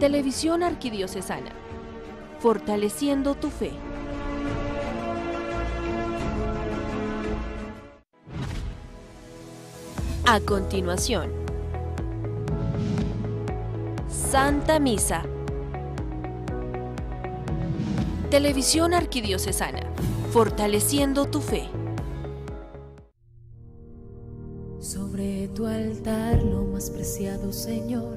Televisión Arquidiocesana, fortaleciendo tu fe. A continuación, Santa Misa. Televisión Arquidiocesana, fortaleciendo tu fe. Sobre tu altar, lo más preciado Señor,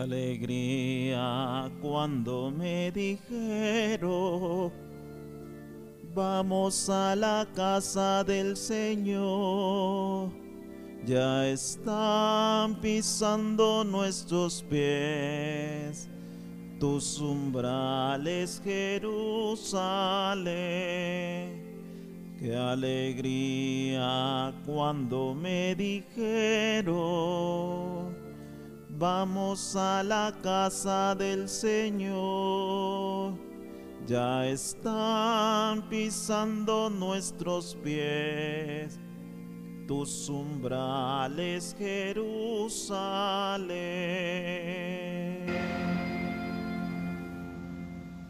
Alegría cuando me dijeron, vamos a la casa del Señor. Ya están pisando nuestros pies tus umbrales, Jerusalén. Qué alegría cuando me dijeron, vamos a la casa del Señor. Ya están pisando nuestros pies tus umbrales, Jerusalén.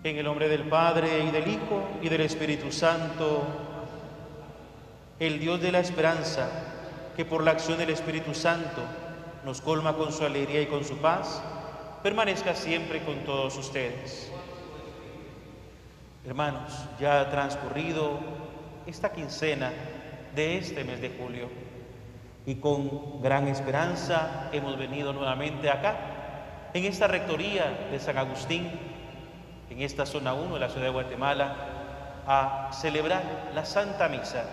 En el nombre del Padre y del Hijo y del Espíritu Santo, el Dios de la esperanza, que por la acción del Espíritu Santo nos colma con su alegría y con su paz, permanezca siempre con todos ustedes. Hermanos, ya ha transcurrido esta quincena de este mes de julio y con gran esperanza hemos venido nuevamente acá, en esta rectoría de San Agustín, en esta zona 1 de la ciudad de Guatemala, a celebrar la Santa Misa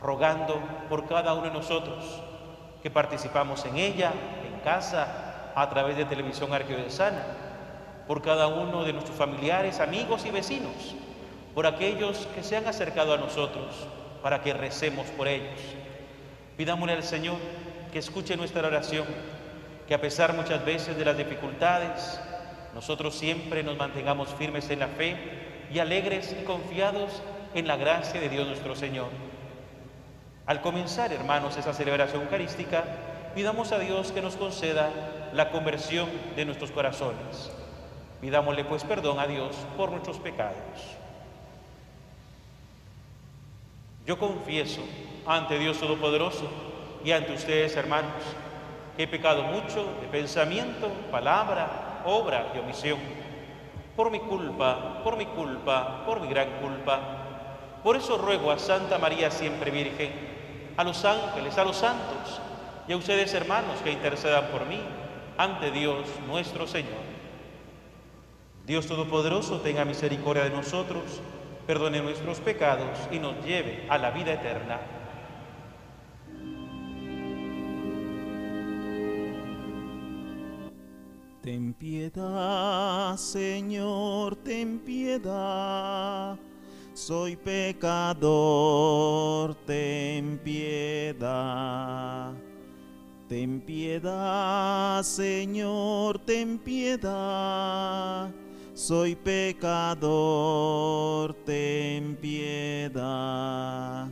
rogando por cada uno de nosotros que participamos en ella, en casa, a través de televisión arquidiocesana, por cada uno de nuestros familiares, amigos y vecinos, por aquellos que se han acercado a nosotros para que recemos por ellos. Pidámosle al Señor que escuche nuestra oración, que a pesar muchas veces de las dificultades, nosotros siempre nos mantengamos firmes en la fe y alegres y confiados en la gracia de Dios nuestro Señor. Al comenzar, hermanos, esa celebración eucarística, pidamos a Dios que nos conceda la conversión de nuestros corazones. Pidámosle pues perdón a Dios por nuestros pecados. Yo confieso ante Dios Todopoderoso y ante ustedes, hermanos, que he pecado mucho de pensamiento, palabra, obra y omisión. Por mi culpa, por mi culpa, por mi gran culpa. Por eso ruego a Santa María siempre Virgen, a los ángeles, a los santos y a ustedes hermanos que intercedan por mí ante Dios nuestro Señor. Dios Todopoderoso tenga misericordia de nosotros, perdone nuestros pecados y nos lleve a la vida eterna. Ten piedad, Señor, ten piedad. Soy pecador, ten piedad. Ten piedad, Señor, ten piedad. Soy pecador, ten piedad.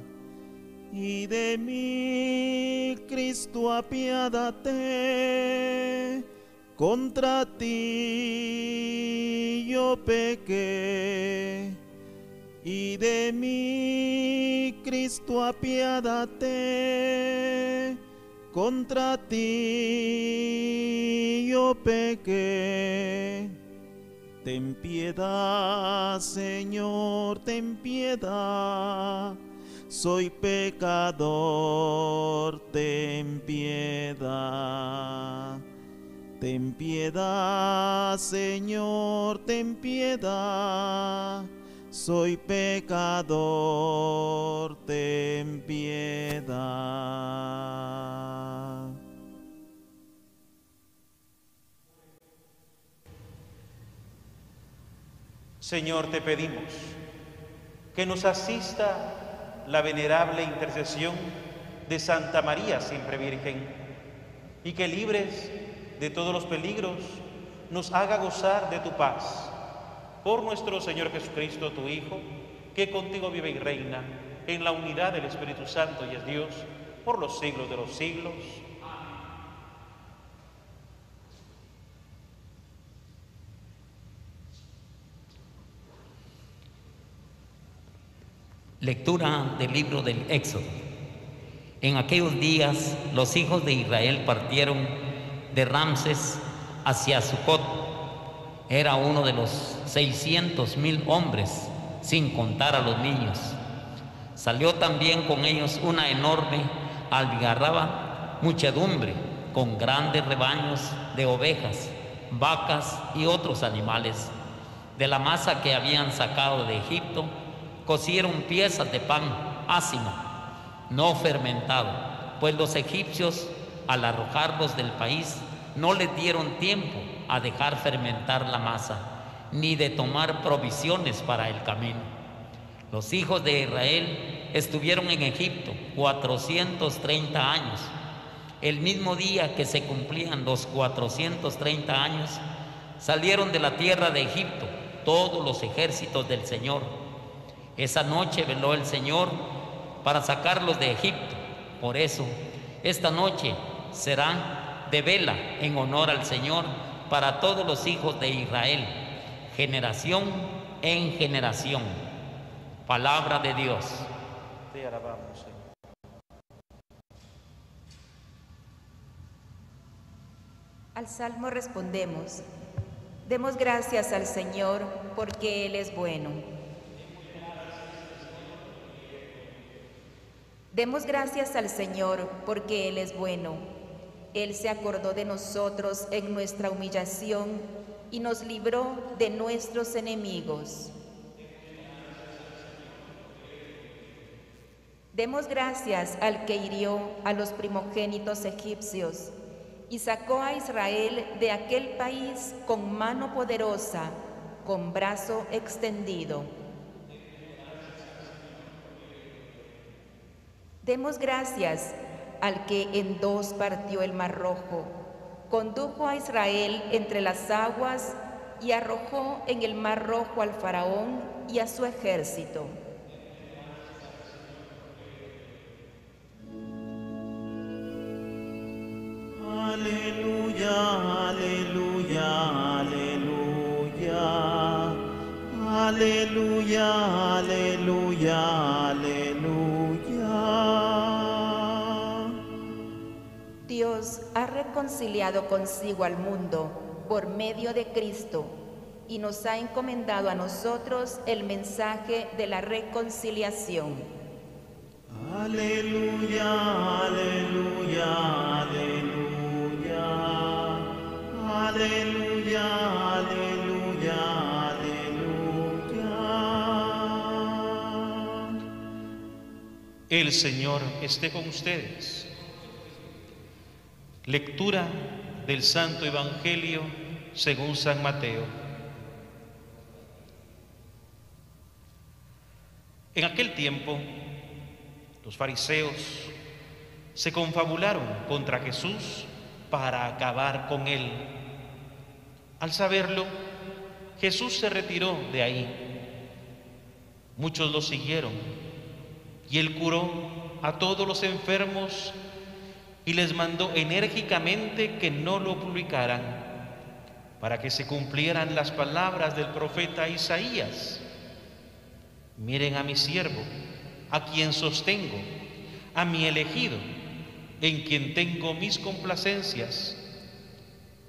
Y de mí, Cristo, apiádate. Contra ti yo pequé y de mí, Cristo, apiádate. Contra ti yo pequé. Ten piedad, Señor, ten piedad. Soy pecador, ten piedad. Ten piedad, Señor, ten piedad. Soy pecador, ten piedad. Señor, te pedimos que nos asista la venerable intercesión de Santa María, siempre Virgen, y que libres de todos los peligros, nos haga gozar de tu paz. Por nuestro Señor Jesucristo, tu Hijo, que contigo vive y reina en la unidad del Espíritu Santo y es Dios por los siglos de los siglos. Lectura del libro del Éxodo. En aquellos días los hijos de Israel partieron de Ramses hacia Sucot. Era uno de los seiscientos mil hombres, sin contar a los niños. Salió también con ellos una enorme algarraba muchedumbre con grandes rebaños de ovejas, vacas y otros animales. De la masa que habían sacado de Egipto, cocieron piezas de pan ácimo, no fermentado, pues los egipcios, al arrojarlos del país, no les dieron tiempo a dejar fermentar la masa, ni de tomar provisiones para el camino. Los hijos de Israel estuvieron en Egipto 430 años. El mismo día que se cumplían los 430 años, salieron de la tierra de Egipto todos los ejércitos del Señor esa noche veló el Señor para sacarlos de Egipto. Por eso, esta noche será de vela en honor al Señor para todos los hijos de Israel, generación en generación. Palabra de Dios. Te alabamos, Señor. Al salmo respondemos, demos gracias al Señor porque Él es bueno Demos gracias al Señor porque Él es bueno. Él se acordó de nosotros en nuestra humillación y nos libró de nuestros enemigos. Demos gracias al que hirió a los primogénitos egipcios y sacó a Israel de aquel país con mano poderosa, con brazo extendido. Demos gracias al que en dos partió el mar rojo, condujo a Israel entre las aguas y arrojó en el mar rojo al faraón y a su ejército. Aleluya, aleluya, aleluya. Aleluya, aleluya, aleluya. Ha reconciliado consigo al mundo por medio de Cristo y nos ha encomendado a nosotros el mensaje de la reconciliación. Aleluya, aleluya, aleluya. Aleluya, aleluya, aleluya. El Señor esté con ustedes. Lectura del Santo Evangelio según San Mateo. En aquel tiempo, los fariseos se confabularon contra Jesús para acabar con él. Al saberlo, Jesús se retiró de ahí. Muchos lo siguieron y él curó a todos los enfermos y les mandó enérgicamente que no lo publicaran para que se cumplieran las palabras del profeta Isaías. Miren a mi siervo, a quien sostengo, a mi elegido, en quien tengo mis complacencias.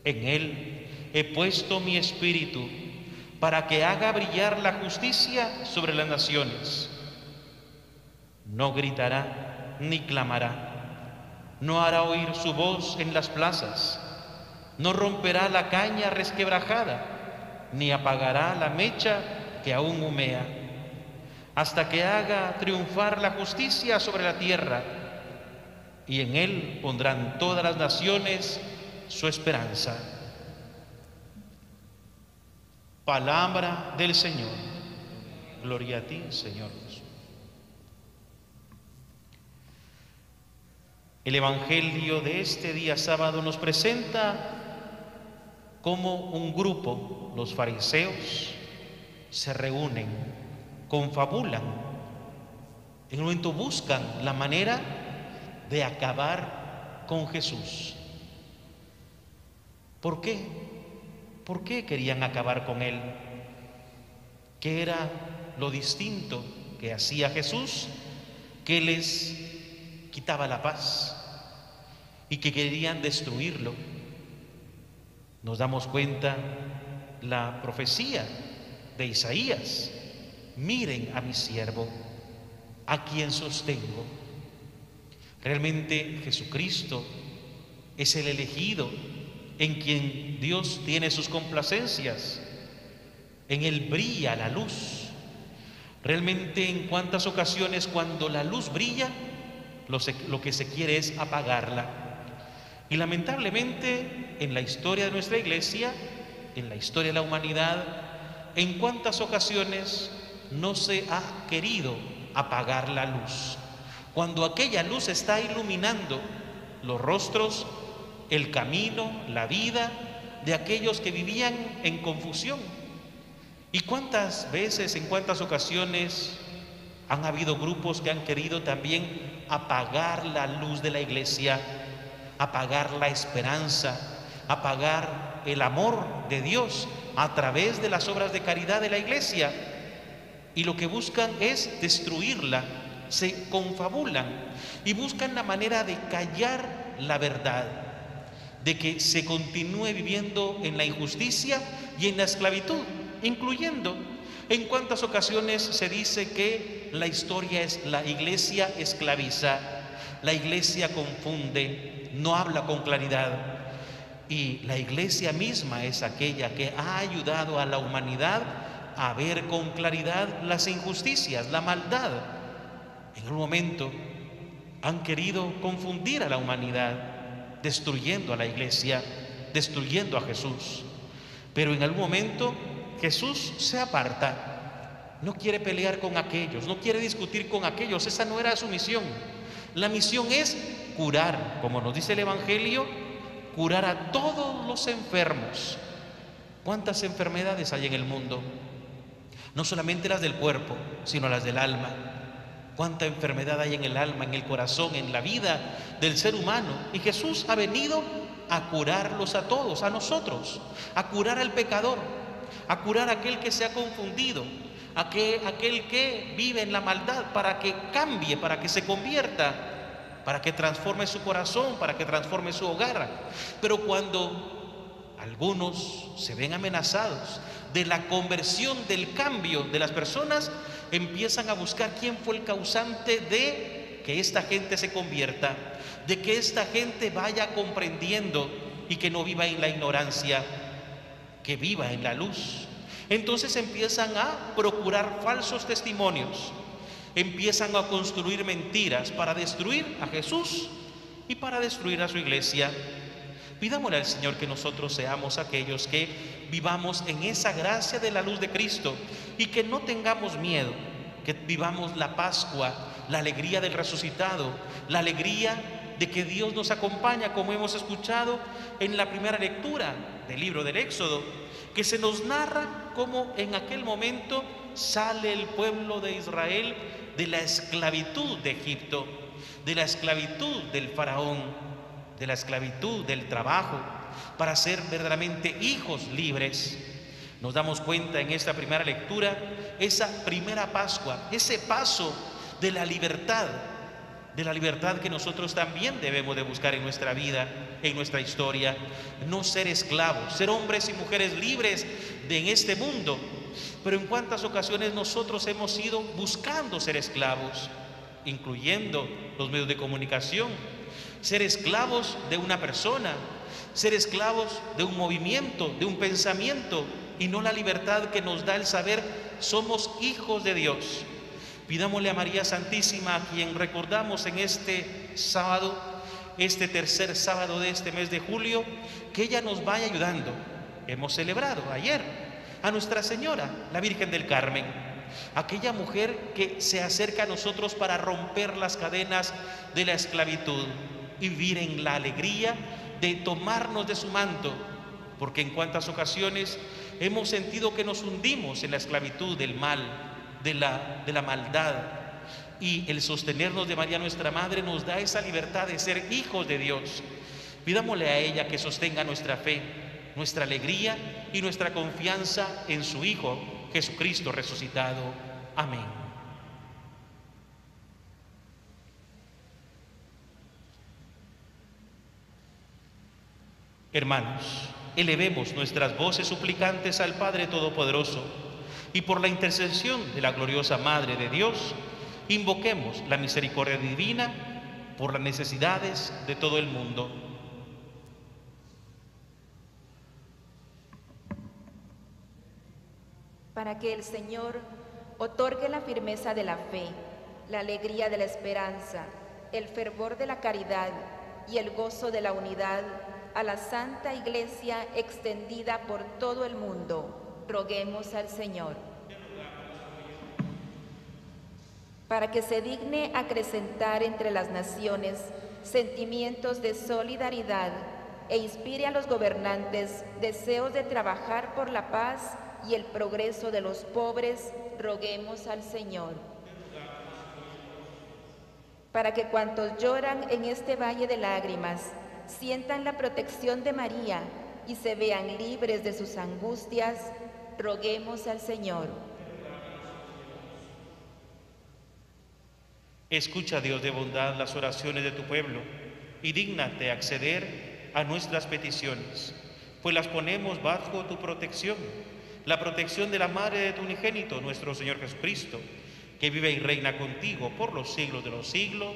En él he puesto mi espíritu para que haga brillar la justicia sobre las naciones. No gritará ni clamará, no hará oír su voz en las plazas, no romperá la caña resquebrajada, ni apagará la mecha que aún humea, hasta que haga triunfar la justicia sobre la tierra, y en él pondrán todas las naciones su esperanza. Palabra del Señor. Gloria a ti, Señor Jesús. El Evangelio de este día sábado nos presenta cómo un grupo, los fariseos, se reúnen, confabulan, en un momento buscan la manera de acabar con Jesús. ¿Por qué? ¿Por qué querían acabar con él? ¿Qué era lo distinto que hacía Jesús que les quitaba la paz y que querían destruirlo? Nos damos cuenta la profecía de Isaías. Miren a mi siervo, a quien sostengo. Realmente Jesucristo es el elegido en quien Dios tiene sus complacencias. En Él brilla la luz. Realmente en cuántas ocasiones cuando la luz brilla, lo, que se quiere es apagarla. Y lamentablemente en la historia de nuestra iglesia, en la historia de la humanidad, en cuántas ocasiones no se ha querido apagar la luz. Cuando aquella luz está iluminando los rostros, el camino, la vida de aquellos que vivían en confusión. ¿Y cuántas veces, en cuántas ocasiones han habido grupos que han querido también apagar la luz de la iglesia, apagar la esperanza, apagar el amor de Dios a través de las obras de caridad de la iglesia? Y lo que buscan es destruirla, se confabulan y buscan la manera de callar la verdad, de que se continúe viviendo en la injusticia y en la esclavitud, incluyendo en cuántas ocasiones se dice que la historia es la iglesia esclaviza, la iglesia confunde, no habla con claridad. Y la iglesia misma es aquella que ha ayudado a la humanidad a ver con claridad las injusticias, la maldad. En un momento han querido confundir a la humanidad, destruyendo a la iglesia, destruyendo a Jesús. Pero en algún momento Jesús se aparta, no quiere pelear con aquellos, no quiere discutir con aquellos, esa no era su misión. La misión es curar, como nos dice el Evangelio, curar a todos los enfermos. ¿Cuántas enfermedades hay en el mundo? No solamente las del cuerpo, sino las del alma. Cuánta enfermedad hay en el alma, en el corazón, en la vida del ser humano. Y Jesús ha venido a curarlos a todos, a nosotros, a curar al pecador, a curar a aquel que se ha confundido, a que, aquel que vive en la maldad, para que cambie, para que se convierta, para que transforme su corazón, para que transforme su hogar. Pero cuando algunos se ven amenazados de la conversión, del cambio de las personas, empiezan a buscar quién fue el causante de que esta gente se convierta, de que esta gente vaya comprendiendo y que no viva en la ignorancia, que viva en la luz. Entonces empiezan a procurar falsos testimonios, empiezan a construir mentiras para destruir a Jesús y para destruir a su iglesia. Pidámosle al Señor que nosotros seamos aquellos que vivamos en esa gracia de la luz de Cristo y que no tengamos miedo, que vivamos la Pascua, la alegría del resucitado, la alegría de que Dios nos acompaña, como hemos escuchado en la primera lectura del libro del Éxodo, que se nos narra cómo en aquel momento sale el pueblo de Israel de la esclavitud de Egipto, de la esclavitud del faraón, de la esclavitud del trabajo, para ser verdaderamente hijos libres. Nos damos cuenta en esta primera lectura, esa primera Pascua, ese paso de la libertad, de la libertad que nosotros también debemos de buscar en nuestra vida, en nuestra historia, no ser esclavos, ser hombres y mujeres libres de en este mundo. Pero en cuántas ocasiones nosotros hemos ido buscando ser esclavos, incluyendo los medios de comunicación, ser esclavos de una persona, ser esclavos de un movimiento, de un pensamiento, y no la libertad que nos da el saber somos hijos de Dios. Pidámosle a María Santísima, a quien recordamos en este sábado, este tercer sábado de este mes de julio, que ella nos vaya ayudando. Hemos celebrado ayer a Nuestra Señora, la Virgen del Carmen, aquella mujer que se acerca a nosotros para romper las cadenas de la esclavitud y vivir en la alegría de tomarnos de su manto, porque en cuantas ocasiones hemos sentido que nos hundimos en la esclavitud del mal, de la, de la maldad, y el sostenernos de María nuestra Madre nos da esa libertad de ser hijos de Dios. Pidámosle a ella que sostenga nuestra fe, nuestra alegría y nuestra confianza en su Hijo Jesucristo resucitado. Amén. Hermanos, elevemos nuestras voces suplicantes al Padre Todopoderoso y por la intercesión de la gloriosa Madre de Dios, invoquemos la misericordia divina por las necesidades de todo el mundo. Para que el Señor otorgue la firmeza de la fe, la alegría de la esperanza, el fervor de la caridad y el gozo de la unidad a la Santa Iglesia extendida por todo el mundo. Roguemos al Señor. Para que se digne acrecentar entre las naciones sentimientos de solidaridad e inspire a los gobernantes deseos de trabajar por la paz y el progreso de los pobres, roguemos al Señor. Para que cuantos lloran en este valle de lágrimas sientan la protección de María y se vean libres de sus angustias, roguemos al Señor. Escucha, Dios de bondad, las oraciones de tu pueblo y dígnate acceder a nuestras peticiones, pues las ponemos bajo tu protección, la protección de la Madre de tu unigénito, nuestro Señor Jesucristo, que vive y reina contigo por los siglos de los siglos.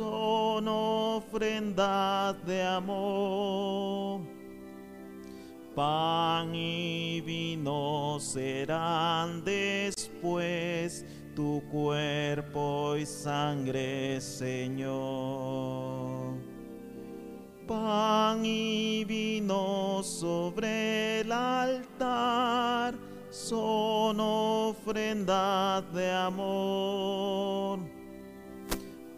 son ofrendas de amor. Pan y vino serán después tu cuerpo y sangre, Señor. Pan y vino sobre el altar son ofrendas de amor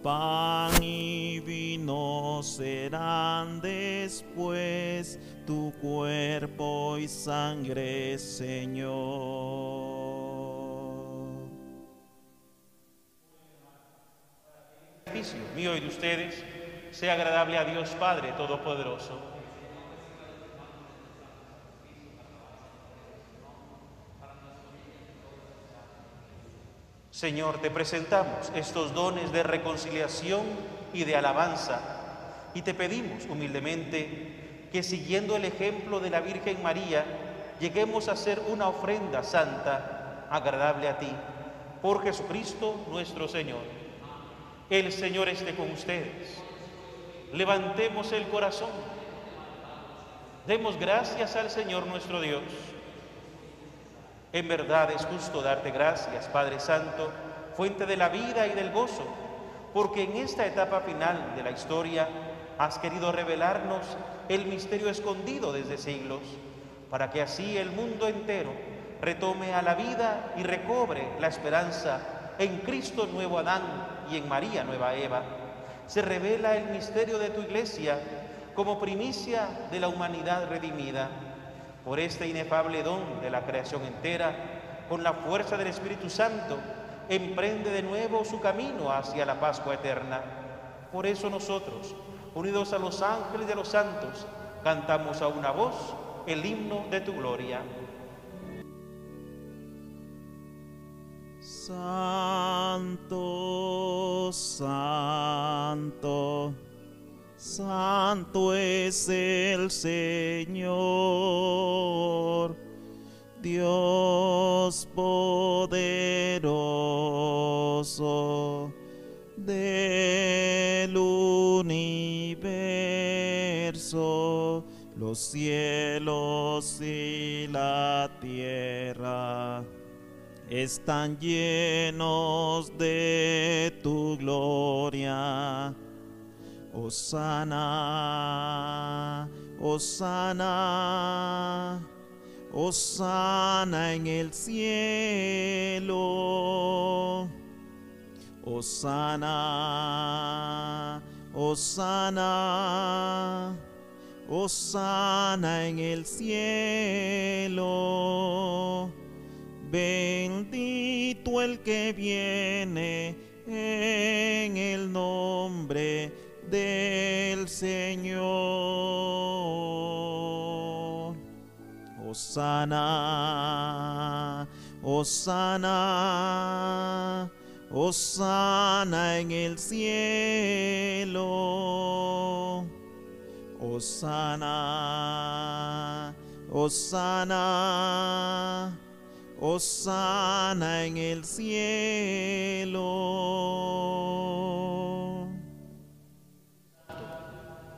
Pan y vino serán después tu cuerpo y sangre, Señor. Sacrificio mío y de ustedes sea agradable a Dios Padre Todopoderoso. Señor, te presentamos estos dones de reconciliación y de alabanza y te pedimos humildemente que siguiendo el ejemplo de la Virgen María, lleguemos a hacer una ofrenda santa, agradable a ti, por Jesucristo nuestro Señor. El Señor esté con ustedes. Levantemos el corazón. Demos gracias al Señor nuestro Dios. En verdad es justo darte gracias, Padre Santo, fuente de la vida y del gozo, porque en esta etapa final de la historia has querido revelarnos el misterio escondido desde siglos, para que así el mundo entero retome a la vida y recobre la esperanza en Cristo nuevo Adán y en María nueva Eva. Se revela el misterio de tu iglesia como primicia de la humanidad redimida por este inefable don de la creación entera, con la fuerza del Espíritu Santo, emprende de nuevo su camino hacia la Pascua eterna. Por eso nosotros, unidos a los ángeles de los santos, cantamos a una voz el himno de tu gloria. Santo, santo, santo es el Señor, Dios poderoso del universo, los cielos y la tierra están llenos de tu gloria. Osana, Osana, Osana en el cielo. Osana, Osana, Osana en el cielo. Bendito el que viene en el nombre del Señor. Osana, Osana, Osana en el cielo. Osana, Osana. Osana en el cielo.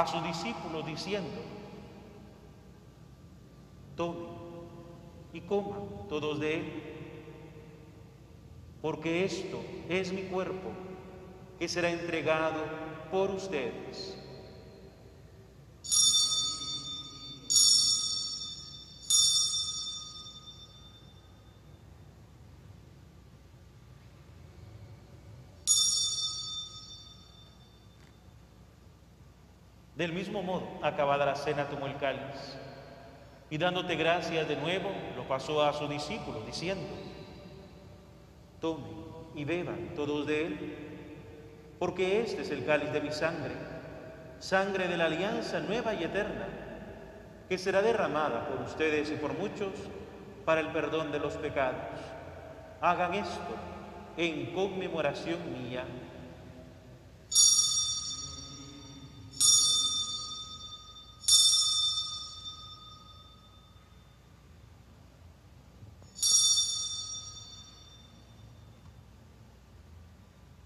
a sus discípulos diciendo, tome y coman todos de él, porque esto es mi cuerpo que será entregado por ustedes. Del mismo modo, acabada la cena, tomó el cáliz y dándote gracias de nuevo, lo pasó a sus discípulos, diciendo, tomen y beban todos de él, porque este es el cáliz de mi sangre, sangre de la alianza nueva y eterna, que será derramada por ustedes y por muchos para el perdón de los pecados. Hagan esto en conmemoración mía.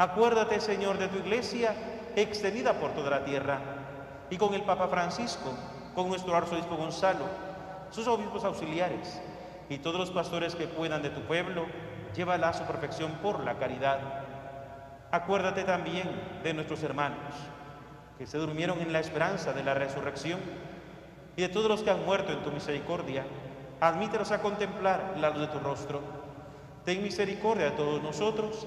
Acuérdate, Señor, de tu iglesia extendida por toda la tierra y con el Papa Francisco, con nuestro arzobispo Gonzalo, sus obispos auxiliares y todos los pastores que puedan de tu pueblo, llévala a su perfección por la caridad. Acuérdate también de nuestros hermanos que se durmieron en la esperanza de la resurrección y de todos los que han muerto en tu misericordia. Admítelos a contemplar la luz de tu rostro. Ten misericordia de todos nosotros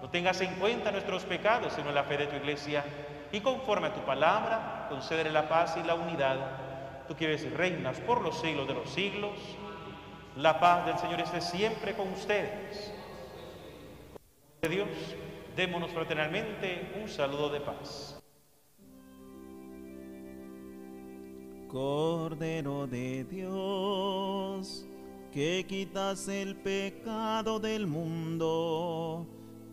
No tengas en cuenta nuestros pecados, sino la fe de tu iglesia. Y conforme a tu palabra, concederé la paz y la unidad. Tú que vives y reinas por los siglos de los siglos. La paz del Señor esté siempre con ustedes. De Dios, démonos fraternalmente un saludo de paz. Cordero de Dios, que quitas el pecado del mundo,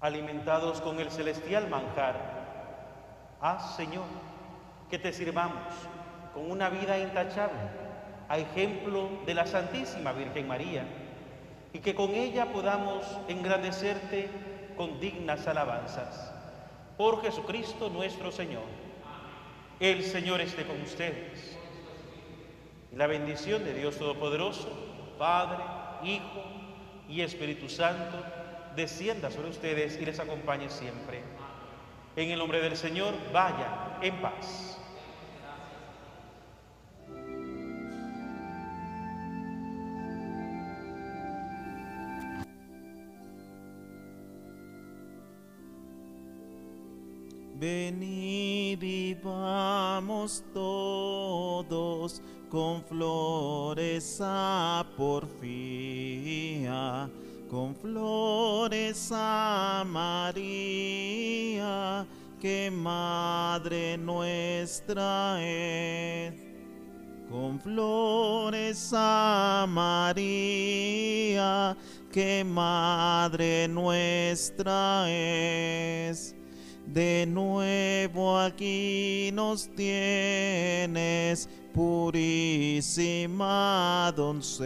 Alimentados con el celestial manjar, haz, Señor, que te sirvamos con una vida intachable, a ejemplo de la Santísima Virgen María, y que con ella podamos engrandecerte con dignas alabanzas. Por Jesucristo nuestro Señor. El Señor esté con ustedes. Y la bendición de Dios Todopoderoso, Padre, Hijo y Espíritu Santo, descienda sobre ustedes y les acompañe siempre. En el nombre del Señor, vayan en paz. Venid y vamos todos con flores a porfía, con flores a María, que Madre nuestra es. Con flores a María, que Madre nuestra es. De nuevo aquí nos tienes, purísima doncella,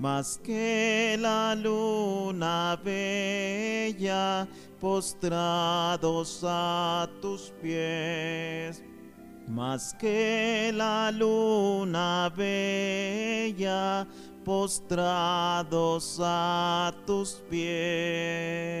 más que la luna bella, postrados a tus pies, más que la luna bella, postrados a tus pies.